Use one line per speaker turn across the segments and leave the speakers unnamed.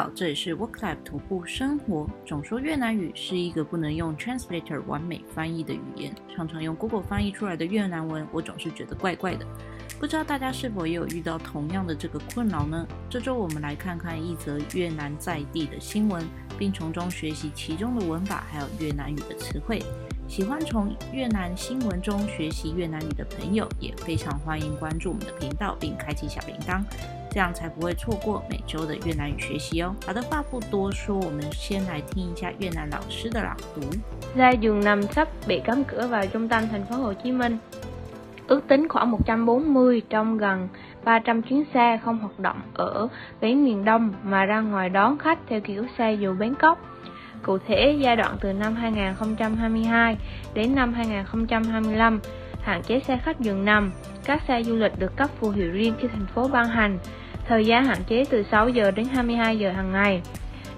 好，这里是 WorkLab 徒步生活。总说越南语是一个不能用 translator 完美翻译的语言，常常用 Google 翻译出来的越南文，我总是觉得怪怪的。不知道大家是否也有遇到同样的这个困扰呢？这周我们来看看一则越南在地的新闻，并从中学习其中的文法，还有越南语的词汇。喜欢从越南新闻中学习越南语的朋友，也非常欢迎关注我们的频道，并开启小铃铛，这样才不会错过每周的越南语学习哦。好的，话不多说，我们先来听一下越南老师的朗读。
Ra giường nằm sắp bị cắm cửa vào trung tâm thành phố Hồ Chí Minh. Ước tính khoảng 140 trong gần 300 chuyến xe không hoạt động ở bến miền Đông mà ra ngoài đón khách theo kiểu xe dù bến cóc. Cụ thể, giai đoạn từ năm 2022 đến năm 2025, hạn chế xe khách giường nằm, các xe du lịch được cấp phù hiệu riêng khi thành phố ban hành. Thời gian hạn chế từ 6 giờ đến 22 giờ hàng ngày.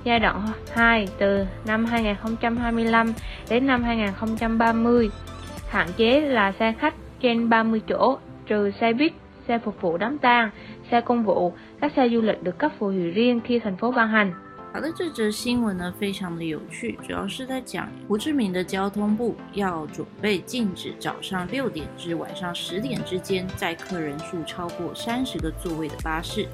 Giai đoạn 2 từ năm 2025 đến năm 2030, hạn chế là xe khách trên 30 chỗ, trừ xe buýt, xe phục vụ đám tang, xe công vụ, các xe du lịch được cấp phù hiệu riêng khi thành phố ban hành.
好的，这则新闻呢非常的有趣，主要是在讲胡志明的交通部要准备禁止早上六点至晚上十点之间载客人数超过三十个座位的巴士。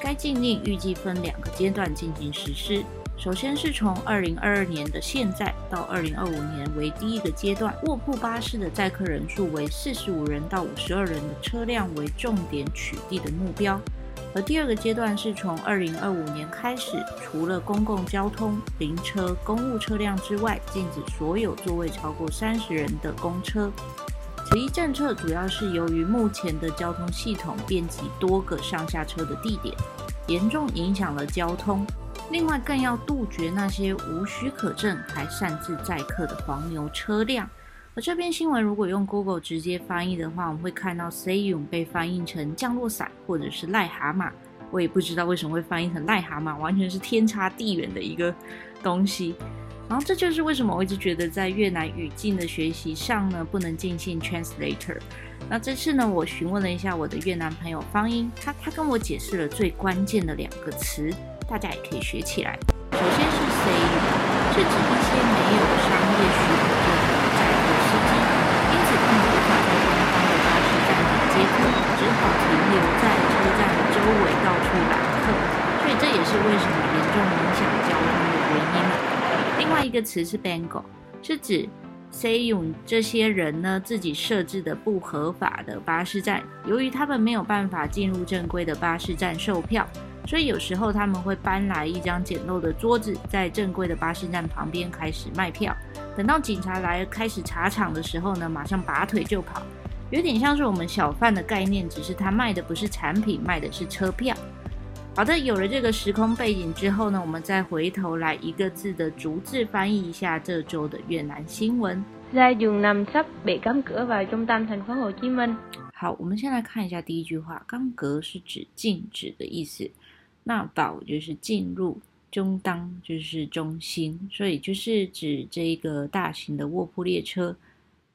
该禁令预计分两个阶段进行实施，首先是从二零二二年的现在到二零二五年为第一个阶段，卧铺巴士的载客人数为四十五人到五十二人的车辆为重点取缔的目标。而第二个阶段是从二零二五年开始，除了公共交通、灵车、公务车辆之外，禁止所有座位超过三十人的公车。此一政策主要是由于目前的交通系统遍及多个上下车的地点，严重影响了交通。另外，更要杜绝那些无许可证还擅自载客的黄牛车辆。而这篇新闻如果用 Google 直接翻译的话，我们会看到 Seyum 被翻译成降落伞或者是癞蛤蟆。我也不知道为什么会翻译成癞蛤蟆，完全是天差地远的一个东西。然后这就是为什么我一直觉得在越南语境的学习上呢，不能进行 Translator。那这次呢，我询问了一下我的越南朋友方英，他他跟我解释了最关键的两个词，大家也可以学起来。首先是 Seyum，是指一些没有商业许可。不好停留在车站的周围到处揽客，所以这也是为什么严重影响交通的原因？另外一个词是 BANG，是指 Seyum 这些人呢自己设置的不合法的巴士站。由于他们没有办法进入正规的巴士站售票，所以有时候他们会搬来一张简陋的桌子，在正规的巴士站旁边开始卖票。等到警察来开始查场的时候呢，马上拔腿就跑，有点像是我们小贩的概念，只是他卖的不是产品，卖的是车票。好的，有了这个时空背景之后呢，我们再回头来一个字的逐字翻译一下这周的越南新
闻。
好，我们先来看一下第一句话，cắm cửa 是指禁止的意思，那 vào 就是进入，中当就是中心，所以就是指这一个大型的卧铺列车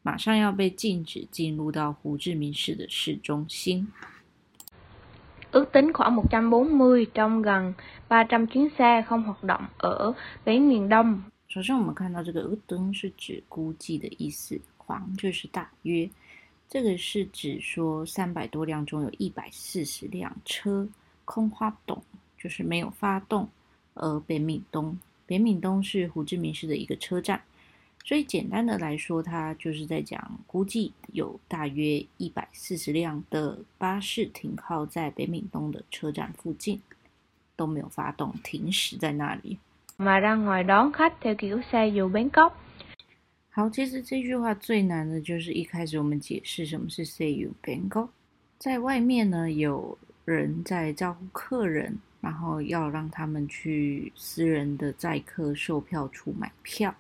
马上要被禁止进入到胡志明市的市中心。
Ước tính khoảng 140 trong gần 300 chuyến xe không hoạt động ở miền Đông。
首先，我们看到这个 ước tính 是指估计的意思，khoảng 就是大约，这个是指说三百多辆中有一百四十辆车空发动，就是没有发动。而北闽东，北闽东是胡志明市的一个车站。所以简单的来说，它就是在讲，估计有大约一百四十辆的巴士停靠在北闽东的车站附近，都没有发动，停驶在那里。
马让外当 khách theo kiểu xe dù bến cóc。
好，其实这句话最难的就是一开始我们解释什么是 dù bến cóc。在外面呢，有人在招呼客人，然后要让他们去私人的载客售票处买票。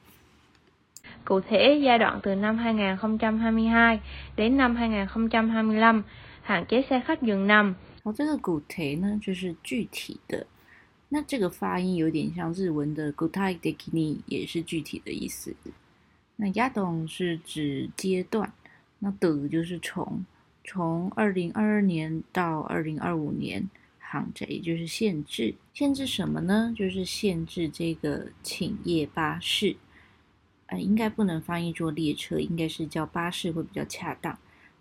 Cụ thể, giai đoạn từ năm 2022 đến năm 2025, hạn chế xe khách giường nằm。
哦，这个cụ thể呢，就是具体的。那这个发音有点像日文的具体的に，也是具体的意思。那야동是指阶段，那的就是从从二零二二年到二零二五年， 限制，就是限制，限制什么呢？就是限制这个寝夜巴士， 呃，应该不能翻译做列车，应该是叫巴士会比较恰当。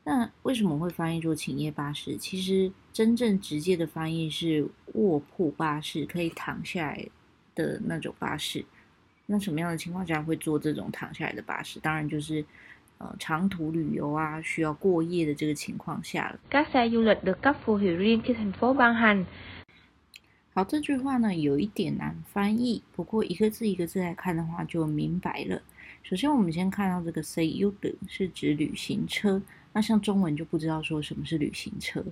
那为什么会翻译做请夜巴士？其实真正直接的翻译是卧铺巴士，可以躺下来的那种巴士。那什么样的情况下会坐这种躺下来的巴士？当然就是。呃，长途旅游啊，需要过夜的这个情况下了。
các xe du lịch được cấp phù hiệu riêng khi thành phố ban hành。
好，这句话呢有一点难翻译，不过一个字一个字来看的话就明白了。首先，我们先看到这个 xe du lịch 是指旅行车，那像中文就不知道说什么是旅行车。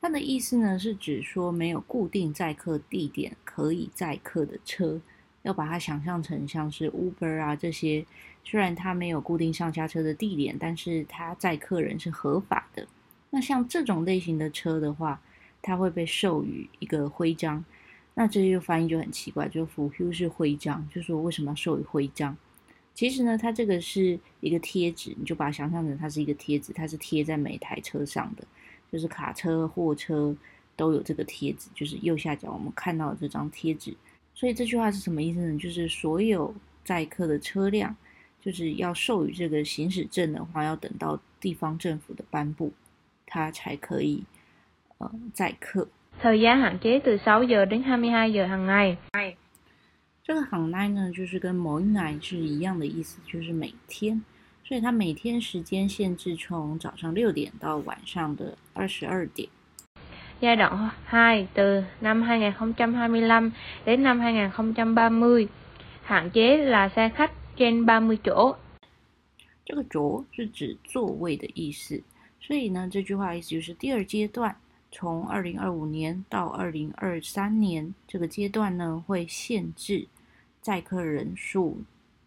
它的意思呢是指说没有固定载客地点可以载客的车。要把它想象成像是 Uber 啊这些，虽然它没有固定上下车的地点，但是它载客人是合法的。那像这种类型的车的话，它会被授予一个徽章。那这些翻译就很奇怪，就 Phù 是徽章，就说为什么要授予徽章？其实呢，它这个是一个贴纸，你就把它想象成它是一个贴纸，它是贴在每台车上的，就是卡车、货车都有这个贴纸，就是右下角我们看到的这张贴纸。所以这句话是什么意思呢？就是所有载客的车辆，就是要授予这个行驶证的话，要等到地方政府的颁布，它才可以呃载客。
thời gian hạn chế từ 6 giờ đến hai mươi hai giờ hàng ngày。
这个 hàng ngày 呢，就是跟某一 ngày 是一样的意思，就是每天。所以它每天时间限制从早上六点到晚上的二十二点。
Giai đoạn 2 từ năm 2025 đến năm 2030, hạn chế là xe khách trên 30chỗ。
这个座是指座位的意思，所以呢，这句话意思就是第二阶段，从二零二五年到二零二三年这个阶段呢，会限制载客人数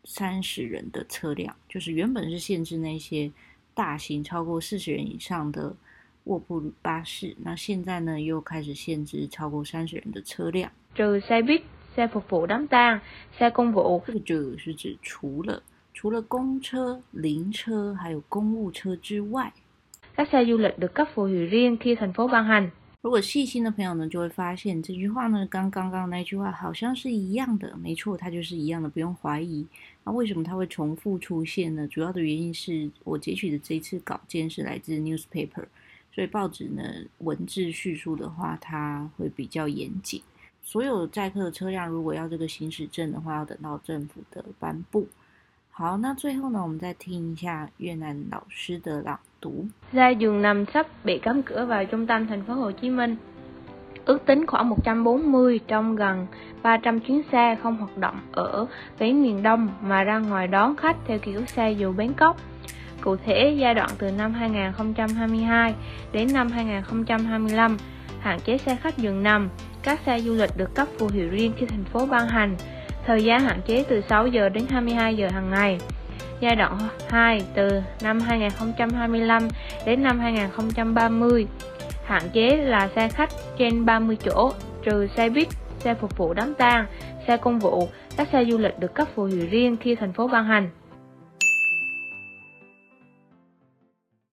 三十人的车辆，就是原本是限制那些大型超过四十人以上的。卧铺巴士，那现在呢又开始限制超过三十人的车辆。
trừ xe buýt, xe phục vụ đám tang, xe công vụ。
这个就是指除了除了公车、灵车还有公务车之外
，các xe du lịch được cấp phù hiệu riêng khi thành phố ban hành。
如果细心的朋友呢，就会发现这句话呢，跟刚刚那句话好像是一样的。没错，它就是一样的，不用怀疑。那为什么它会重复出现呢？主要的原因是我截取的这一次稿件是来自 newspaper。所以报纸呢，文字叙述的话，它会比较严谨。所有载客的车辆，如果要这个行驶证的话，要等到政府的颁布。好，那最后呢，我们再听一下越南老师的朗读。
Ra giường nằm sắp bị cấm cửa vào trung tâm thành phố Hồ Chí Minh. Ước tính khoảng 140 trong gần 300 chuyến xe không hoạt động ở bến miền Đông mà ra ngoài đón khách theo kiểu xe dù bến cóc. Cụ thể, giai đoạn từ năm 2022 đến năm 2025, hạn chế xe khách dừng nằm, các xe du lịch được cấp phù hiệu riêng khi thành phố ban hành. Thời gian hạn chế từ 6 giờ đến 22 giờ hàng ngày. Giai đoạn 2 từ năm 2025 đến năm 2030, hạn chế là xe khách trên 30 chỗ, trừ xe buýt, xe phục vụ đám tang, xe công vụ, các xe du lịch được cấp phù hiệu riêng khi thành phố ban hành.